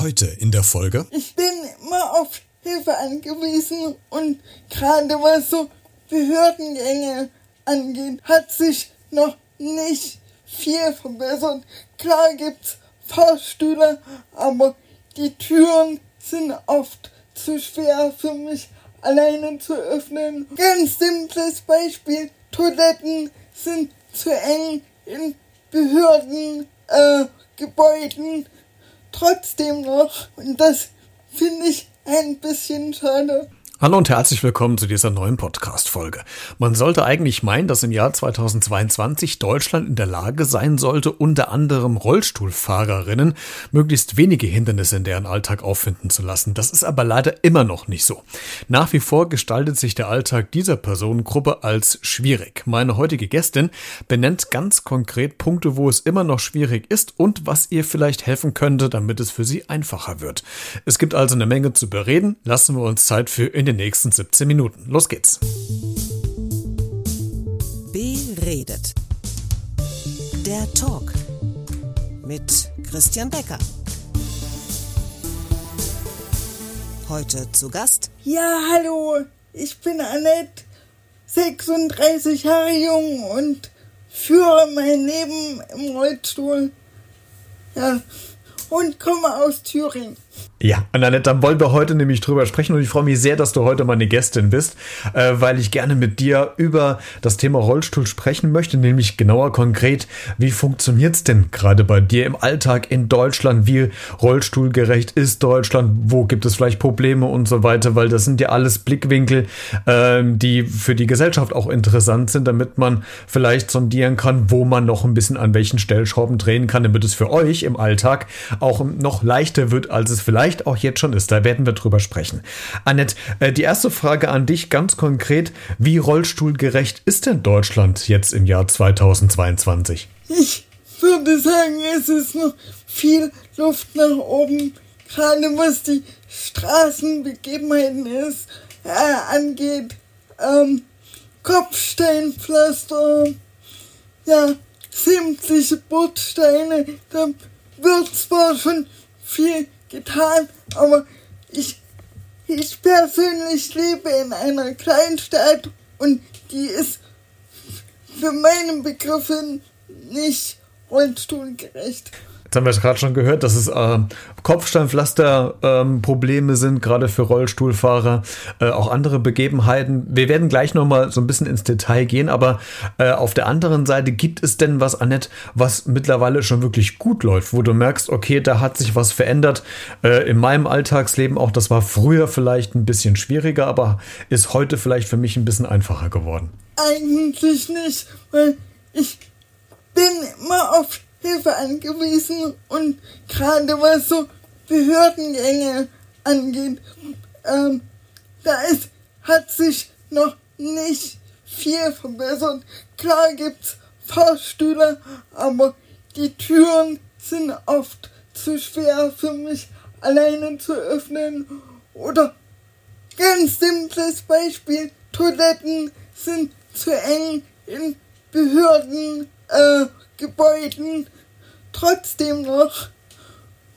Heute in der Folge. Ich bin immer auf Hilfe angewiesen und gerade was so Behördengänge angeht, hat sich noch nicht viel verbessert. Klar gibt's Fahrstühle, aber die Türen sind oft zu schwer für mich alleine zu öffnen. Ganz simples Beispiel. Toiletten sind zu eng in Behörden, äh, Gebäuden trotzdem noch. Und das finde ich ein bisschen schade. Hallo und herzlich willkommen zu dieser neuen Podcast-Folge. Man sollte eigentlich meinen, dass im Jahr 2022 Deutschland in der Lage sein sollte, unter anderem Rollstuhlfahrerinnen möglichst wenige Hindernisse in deren Alltag auffinden zu lassen. Das ist aber leider immer noch nicht so. Nach wie vor gestaltet sich der Alltag dieser Personengruppe als schwierig. Meine heutige Gästin benennt ganz konkret Punkte, wo es immer noch schwierig ist und was ihr vielleicht helfen könnte, damit es für sie einfacher wird. Es gibt also eine Menge zu bereden. Lassen wir uns Zeit für in den nächsten 17 Minuten. Los geht's. Beredet. Der Talk mit Christian Becker. Heute zu Gast. Ja, hallo, ich bin Annette, 36 Jahre jung und führe mein Leben im Rollstuhl. Ja, und komme aus Thüringen. Ja, und Annette, dann wollen wir heute nämlich drüber sprechen und ich freue mich sehr, dass du heute meine Gästin bist, äh, weil ich gerne mit dir über das Thema Rollstuhl sprechen möchte, nämlich genauer konkret, wie funktioniert's denn gerade bei dir im Alltag in Deutschland? Wie rollstuhlgerecht ist Deutschland? Wo gibt es vielleicht Probleme und so weiter? Weil das sind ja alles Blickwinkel, äh, die für die Gesellschaft auch interessant sind, damit man vielleicht sondieren kann, wo man noch ein bisschen an welchen Stellschrauben drehen kann, damit es für euch im Alltag auch noch leichter wird, als es vielleicht vielleicht auch jetzt schon ist. Da werden wir drüber sprechen. Annette, äh, die erste Frage an dich ganz konkret. Wie rollstuhlgerecht ist denn Deutschland jetzt im Jahr 2022? Ich würde sagen, es ist noch viel Luft nach oben, gerade was die Straßenbegebenheiten ist, äh, angeht. Ähm, Kopfsteinpflaster, ja, sämtliche Bordsteine, da wird zwar schon viel getan, aber ich, ich persönlich lebe in einer Kleinstadt und die ist für meine Begriffe nicht rollstuhlgerecht. Jetzt haben wir es gerade schon gehört, dass es äh, Kopfsteinpflaster-Probleme ähm, sind, gerade für Rollstuhlfahrer, äh, auch andere Begebenheiten. Wir werden gleich nochmal so ein bisschen ins Detail gehen, aber äh, auf der anderen Seite gibt es denn was, Annette, was mittlerweile schon wirklich gut läuft, wo du merkst, okay, da hat sich was verändert äh, in meinem Alltagsleben auch. Das war früher vielleicht ein bisschen schwieriger, aber ist heute vielleicht für mich ein bisschen einfacher geworden. Eigentlich nicht, weil ich bin immer auf Hilfe angewiesen und gerade was so Behördengänge angeht, ähm, da ist, hat sich noch nicht viel verbessert. Klar gibt's Fahrstühle, aber die Türen sind oft zu schwer für mich alleine zu öffnen. Oder ganz simples Beispiel, Toiletten sind zu eng in Behörden, äh, Gebäuden trotzdem noch.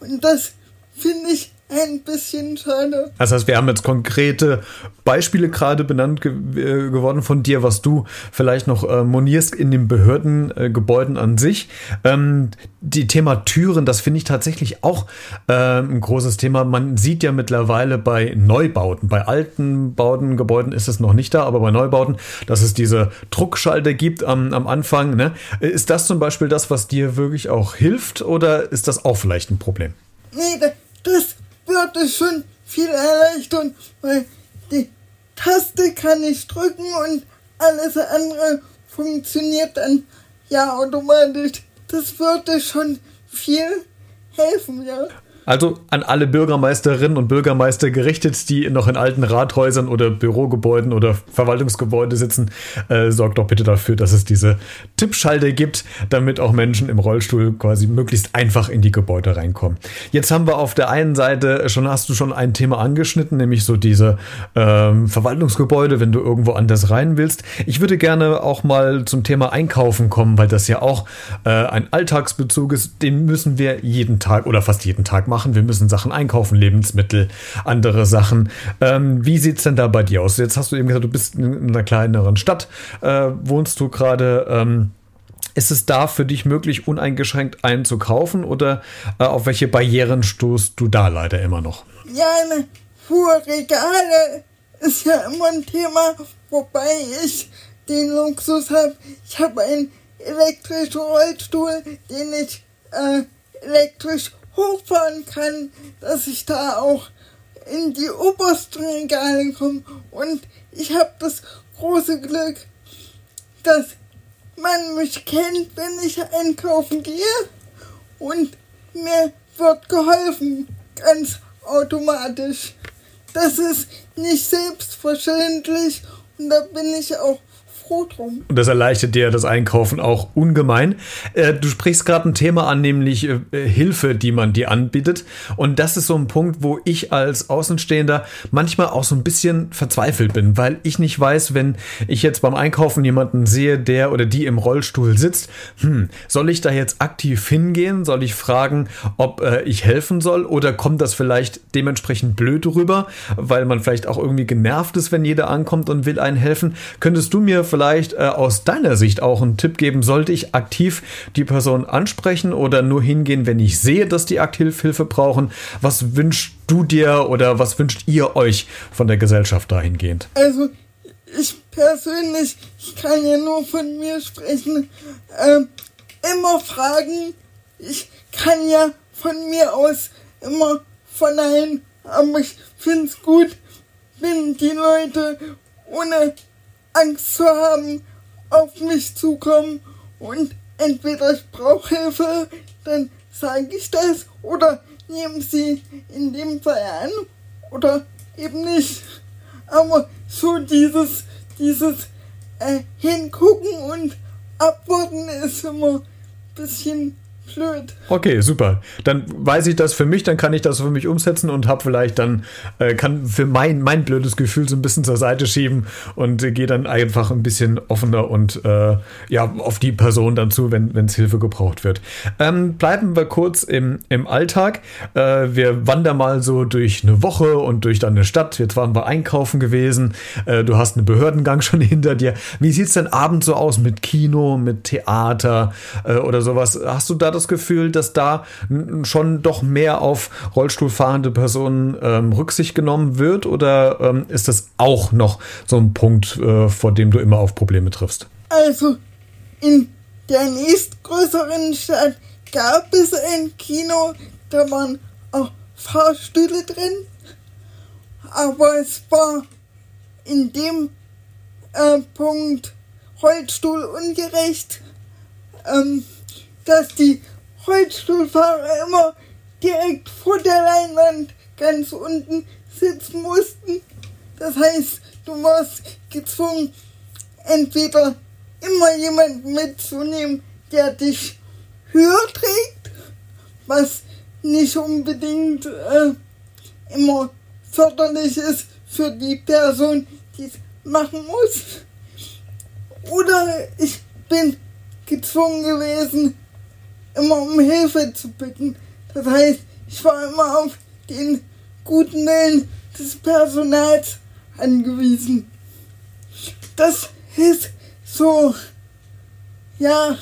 Und das finde ich ein bisschen schade. Das heißt, wir haben jetzt konkrete Beispiele gerade benannt ge äh, geworden von dir, was du vielleicht noch äh, monierst in den Behördengebäuden äh, an sich. Ähm, die Thema Türen, das finde ich tatsächlich auch äh, ein großes Thema. Man sieht ja mittlerweile bei Neubauten, bei alten Bauten, Gebäuden ist es noch nicht da, aber bei Neubauten, dass es diese Druckschalter gibt am, am Anfang. Ne? Ist das zum Beispiel das, was dir wirklich auch hilft oder ist das auch vielleicht ein Problem? Nee, das wird es schon viel erleichtern, weil die Taste kann ich drücken und alles andere funktioniert dann ja automatisch. Das würde schon viel helfen, ja. Also an alle Bürgermeisterinnen und Bürgermeister gerichtet, die noch in alten Rathäusern oder Bürogebäuden oder Verwaltungsgebäude sitzen, äh, sorgt doch bitte dafür, dass es diese Tippschalter gibt, damit auch Menschen im Rollstuhl quasi möglichst einfach in die Gebäude reinkommen. Jetzt haben wir auf der einen Seite schon, hast du schon ein Thema angeschnitten, nämlich so diese ähm, Verwaltungsgebäude, wenn du irgendwo anders rein willst. Ich würde gerne auch mal zum Thema Einkaufen kommen, weil das ja auch äh, ein Alltagsbezug ist, den müssen wir jeden Tag oder fast jeden Tag machen machen, wir müssen Sachen einkaufen, Lebensmittel, andere Sachen. Ähm, wie sieht es denn da bei dir aus? Jetzt hast du eben gesagt, du bist in einer kleineren Stadt, äh, wohnst du gerade. Ähm, ist es da für dich möglich, uneingeschränkt einzukaufen oder äh, auf welche Barrieren stoßt du da leider immer noch? Ja, eine hohe Regale ist ja immer ein Thema, wobei ich den Luxus habe. Ich habe einen elektrischen Rollstuhl, den ich äh, elektrisch hochfahren kann, dass ich da auch in die obersten Regale komme. Und ich habe das große Glück, dass man mich kennt, wenn ich einkaufen gehe und mir wird geholfen, ganz automatisch. Das ist nicht selbstverständlich und da bin ich auch froh drum. Und das erleichtert dir das Einkaufen auch ungemein. Äh, du sprichst gerade ein Thema an, nämlich äh, Hilfe, die man dir anbietet. Und das ist so ein Punkt, wo ich als Außenstehender manchmal auch so ein bisschen verzweifelt bin, weil ich nicht weiß, wenn ich jetzt beim Einkaufen jemanden sehe, der oder die im Rollstuhl sitzt, hm, soll ich da jetzt aktiv hingehen? Soll ich fragen, ob äh, ich helfen soll? Oder kommt das vielleicht dementsprechend blöd rüber, weil man vielleicht auch irgendwie genervt ist, wenn jeder ankommt und will einen helfen? Könntest du mir vielleicht äh, aus deiner Sicht auch einen Tipp geben? Sollte ich aktiv die Person ansprechen oder nur hingehen, wenn ich sehe, dass die aktiv Hilfe brauchen? Was wünschst du dir oder was wünscht ihr euch von der Gesellschaft dahingehend? Also ich persönlich, ich kann ja nur von mir sprechen, äh, immer fragen. Ich kann ja von mir aus immer verneinen, aber ich finde es gut, wenn die Leute ohne Angst zu haben, auf mich zukommen und entweder ich brauche Hilfe, dann sage ich das oder nehmen sie in dem Fall an oder eben nicht. Aber so dieses, dieses äh, Hingucken und Abwarten ist immer ein bisschen blöd. Okay, super. Dann weiß ich das für mich, dann kann ich das für mich umsetzen und habe vielleicht dann, äh, kann für mein, mein blödes Gefühl so ein bisschen zur Seite schieben und äh, gehe dann einfach ein bisschen offener und äh, ja, auf die Person dann zu, wenn es Hilfe gebraucht wird. Ähm, bleiben wir kurz im, im Alltag. Äh, wir wandern mal so durch eine Woche und durch deine Stadt. Jetzt waren wir einkaufen gewesen. Äh, du hast einen Behördengang schon hinter dir. Wie sieht es denn abends so aus mit Kino, mit Theater äh, oder sowas? Hast du da das Gefühl, dass da schon doch mehr auf Rollstuhlfahrende Personen ähm, Rücksicht genommen wird? Oder ähm, ist das auch noch so ein Punkt, äh, vor dem du immer auf Probleme triffst? Also, in der nächstgrößeren Stadt gab es ein Kino, da waren auch Fahrstühle drin. Aber es war in dem äh, Punkt Rollstuhl ungerecht, ähm, dass die Rollstuhlfahrer immer direkt vor der Leinwand ganz unten sitzen mussten. Das heißt, du warst gezwungen, entweder immer jemanden mitzunehmen, der dich höher trägt, was nicht unbedingt äh, immer förderlich ist für die Person, die es machen muss. Oder ich bin gezwungen gewesen, immer um Hilfe zu bitten. Das heißt, ich war immer auf den guten Willen des Personals angewiesen. Das ist so, ja,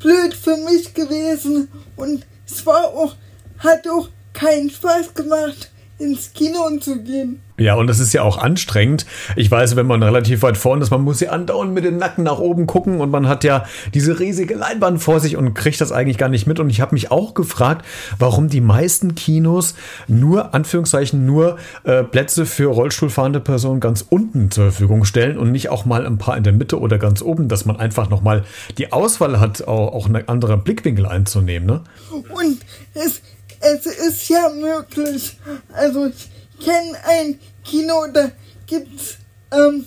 blöd für mich gewesen und es war auch, hat auch keinen Spaß gemacht, ins Kino zu gehen. Ja, und das ist ja auch anstrengend. Ich weiß, wenn man relativ weit vorne ist, man muss ja andauernd mit dem Nacken nach oben gucken und man hat ja diese riesige Leinwand vor sich und kriegt das eigentlich gar nicht mit. Und ich habe mich auch gefragt, warum die meisten Kinos nur, Anführungszeichen, nur äh, Plätze für Rollstuhlfahrende Personen ganz unten zur Verfügung stellen und nicht auch mal ein paar in der Mitte oder ganz oben, dass man einfach nochmal die Auswahl hat, auch, auch einen anderen Blickwinkel einzunehmen. Ne? Und es, es ist ja möglich. Also ich kenne ein Kino, da gibt's ähm,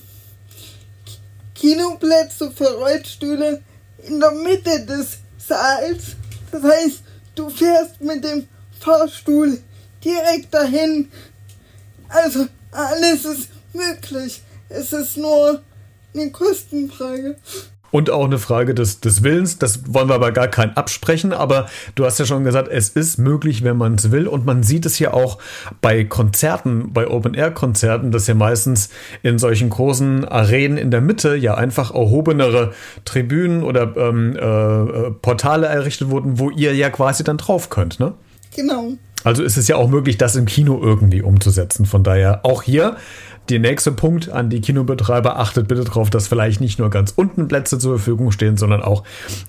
Kinoplätze für Rollstühle in der Mitte des Saals. Das heißt, du fährst mit dem Fahrstuhl direkt dahin. Also alles ist möglich. Es ist nur eine Kostenfrage. Und auch eine Frage des, des Willens. Das wollen wir aber gar kein absprechen, aber du hast ja schon gesagt, es ist möglich, wenn man es will und man sieht es ja auch bei Konzerten, bei Open-Air-Konzerten, dass ja meistens in solchen großen Arenen in der Mitte ja einfach erhobenere Tribünen oder ähm, äh, Portale errichtet wurden, wo ihr ja quasi dann drauf könnt, ne? Genau. Also ist es ja auch möglich, das im Kino irgendwie umzusetzen. Von daher auch hier der nächste Punkt an die Kinobetreiber. Achtet bitte darauf, dass vielleicht nicht nur ganz unten Plätze zur Verfügung stehen, sondern auch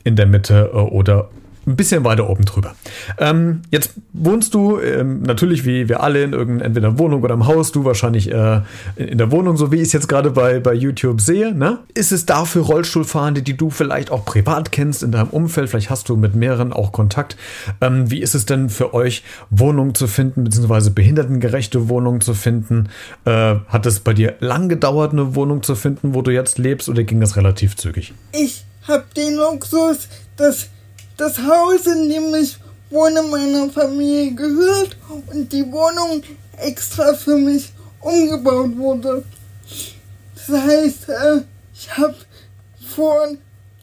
in der Mitte äh, oder ein bisschen weiter oben drüber. Ähm, jetzt wohnst du ähm, natürlich wie wir alle in irgendeiner entweder Wohnung oder im Haus, du wahrscheinlich äh, in der Wohnung, so wie ich es jetzt gerade bei, bei YouTube sehe. Ne? Ist es dafür Rollstuhlfahrende, die du vielleicht auch privat kennst in deinem Umfeld? Vielleicht hast du mit mehreren auch Kontakt. Ähm, wie ist es denn für euch, Wohnungen zu finden, beziehungsweise behindertengerechte Wohnungen zu finden? Äh, hat es bei dir lang gedauert, eine Wohnung zu finden, wo du jetzt lebst, oder ging das relativ zügig? Ich habe den Luxus, dass das Haus, in dem ich wohne, meiner Familie gehört und die Wohnung extra für mich umgebaut wurde. Das heißt, äh, ich habe vor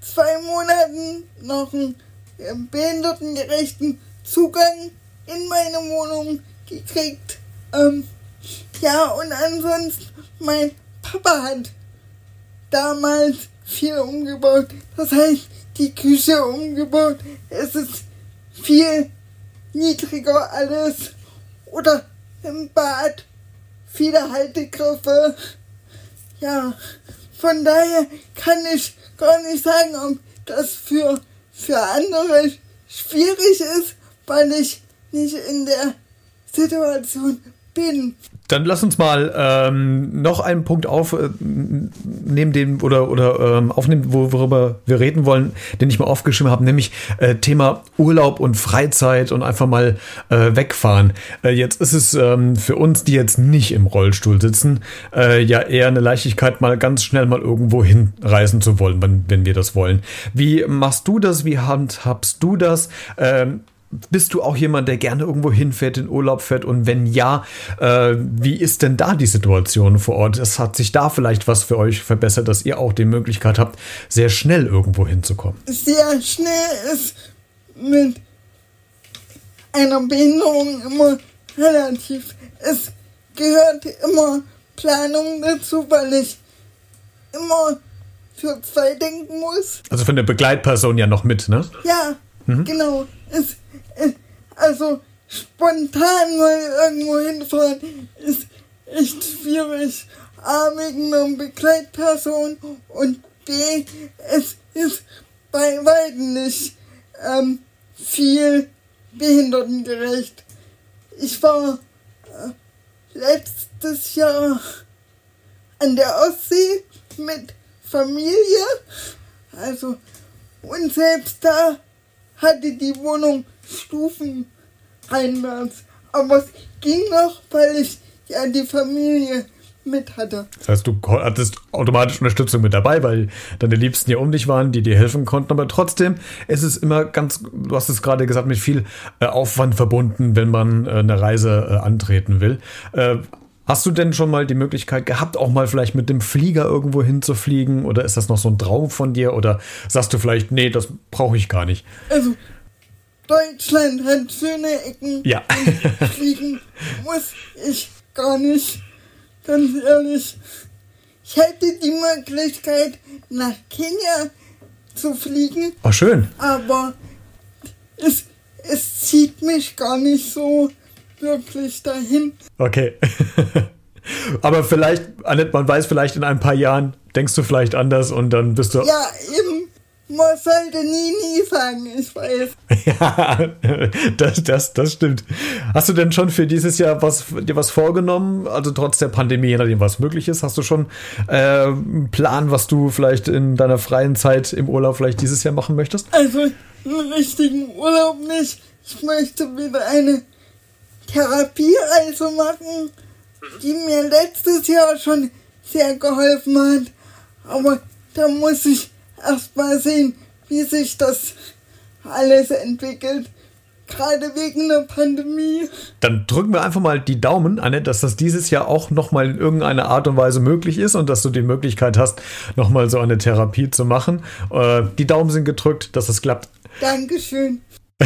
zwei Monaten noch einen äh, behindertengerechten Zugang in meine Wohnung gekriegt. Ähm, ja, und ansonsten, mein Papa hat damals viel umgebaut. Das heißt, die Küche umgebaut. Es ist viel niedriger alles. Oder im Bad viele Haltegriffe. Ja, von daher kann ich gar nicht sagen, ob das für, für andere schwierig ist, weil ich nicht in der Situation bin. Dann lass uns mal ähm, noch einen Punkt aufnehmen, äh, den oder oder ähm, aufnehmen, worüber wir reden wollen, den ich mal aufgeschrieben habe, nämlich äh, Thema Urlaub und Freizeit und einfach mal äh, wegfahren. Äh, jetzt ist es ähm, für uns, die jetzt nicht im Rollstuhl sitzen, äh, ja eher eine Leichtigkeit, mal ganz schnell mal irgendwo hinreisen zu wollen, wenn, wenn wir das wollen. Wie machst du das? Wie handhabst du das? Bist du auch jemand, der gerne irgendwo hinfährt, in Urlaub fährt? Und wenn ja, äh, wie ist denn da die Situation vor Ort? Es hat sich da vielleicht was für euch verbessert, dass ihr auch die Möglichkeit habt, sehr schnell irgendwo hinzukommen? Sehr schnell ist mit einer Behinderung immer relativ. Es gehört immer Planung dazu, weil ich immer für zwei denken muss. Also von der Begleitperson ja noch mit, ne? Ja, mhm. genau. Es also spontan mal irgendwo hinfahren ist echt schwierig. A wegen einer Begleitperson und B, es ist bei weitem nicht ähm, viel behindertengerecht. Ich war äh, letztes Jahr an der Ostsee mit Familie, also und selbst da hatte die Wohnung Stufen einwärts. Aber es ging noch, weil ich ja die Familie mit hatte. Das heißt, du hattest automatisch Unterstützung mit dabei, weil deine Liebsten ja um dich waren, die dir helfen konnten. Aber trotzdem, es ist immer ganz, du hast es gerade gesagt, mit viel äh, Aufwand verbunden, wenn man äh, eine Reise äh, antreten will. Hast du denn schon mal die Möglichkeit gehabt, auch mal vielleicht mit dem Flieger irgendwo hinzufliegen? Oder ist das noch so ein Traum von dir? Oder sagst du vielleicht, nee, das brauche ich gar nicht? Also, Deutschland hat schöne Ecken. Ja. Fliegen muss ich gar nicht. Ganz ehrlich. Ich hätte die Möglichkeit, nach Kenia zu fliegen. Oh, schön. Aber es, es zieht mich gar nicht so wirklich dahin. Okay. Aber vielleicht, Annette, man weiß vielleicht in ein paar Jahren, denkst du vielleicht anders und dann bist du. Ja, eben. Man sollte nie, nie sagen, ich weiß. Ja, das, das, das stimmt. Hast du denn schon für dieses Jahr was, dir was vorgenommen? Also trotz der Pandemie, je nachdem, was möglich ist, hast du schon äh, einen Plan, was du vielleicht in deiner freien Zeit im Urlaub vielleicht dieses Jahr machen möchtest? Also einen richtigen Urlaub nicht. Ich möchte wieder eine Therapiereise machen, die mir letztes Jahr schon sehr geholfen hat. Aber da muss ich erst mal sehen, wie sich das alles entwickelt. gerade wegen der Pandemie. Dann drücken wir einfach mal die Daumen, Anne, dass das dieses Jahr auch nochmal in irgendeiner Art und Weise möglich ist und dass du die Möglichkeit hast, nochmal so eine Therapie zu machen. Äh, die Daumen sind gedrückt, dass es klappt. Dankeschön.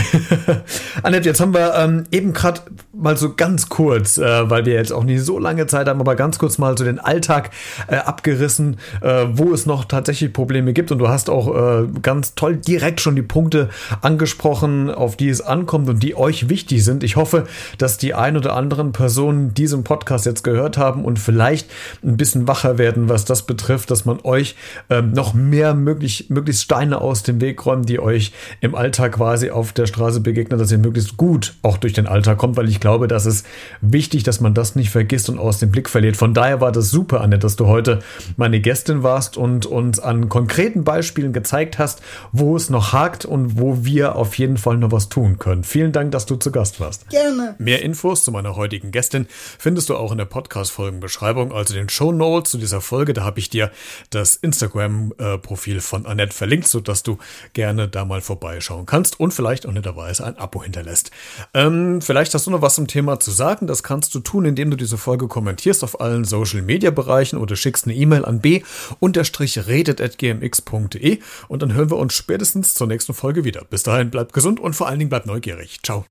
Annette, jetzt haben wir ähm, eben gerade mal so ganz kurz, äh, weil wir jetzt auch nicht so lange Zeit haben, aber ganz kurz mal so den Alltag äh, abgerissen, äh, wo es noch tatsächlich Probleme gibt. Und du hast auch äh, ganz toll direkt schon die Punkte angesprochen, auf die es ankommt und die euch wichtig sind. Ich hoffe, dass die ein oder anderen Personen diesen Podcast jetzt gehört haben und vielleicht ein bisschen wacher werden, was das betrifft, dass man euch ähm, noch mehr möglich, möglichst Steine aus dem Weg räumt, die euch im Alltag quasi auf der Straße begegnet, dass ihr möglichst gut auch durch den Alltag kommt, weil ich glaube, das ist wichtig, dass man das nicht vergisst und aus dem Blick verliert. Von daher war das super, Annette, dass du heute meine Gästin warst und uns an konkreten Beispielen gezeigt hast, wo es noch hakt und wo wir auf jeden Fall noch was tun können. Vielen Dank, dass du zu Gast warst. Gerne. Mehr Infos zu meiner heutigen Gästin findest du auch in der Podcast-Folgenbeschreibung, also den Show Notes zu dieser Folge. Da habe ich dir das Instagram-Profil von Annette verlinkt, sodass du gerne da mal vorbeischauen kannst und vielleicht auch netterweise ein Abo hinterlässt. Ähm, vielleicht hast du noch was zum Thema zu sagen. Das kannst du tun, indem du diese Folge kommentierst auf allen Social Media Bereichen oder schickst eine E-Mail an b-redet.gmx.de und dann hören wir uns spätestens zur nächsten Folge wieder. Bis dahin bleibt gesund und vor allen Dingen bleibt neugierig. Ciao.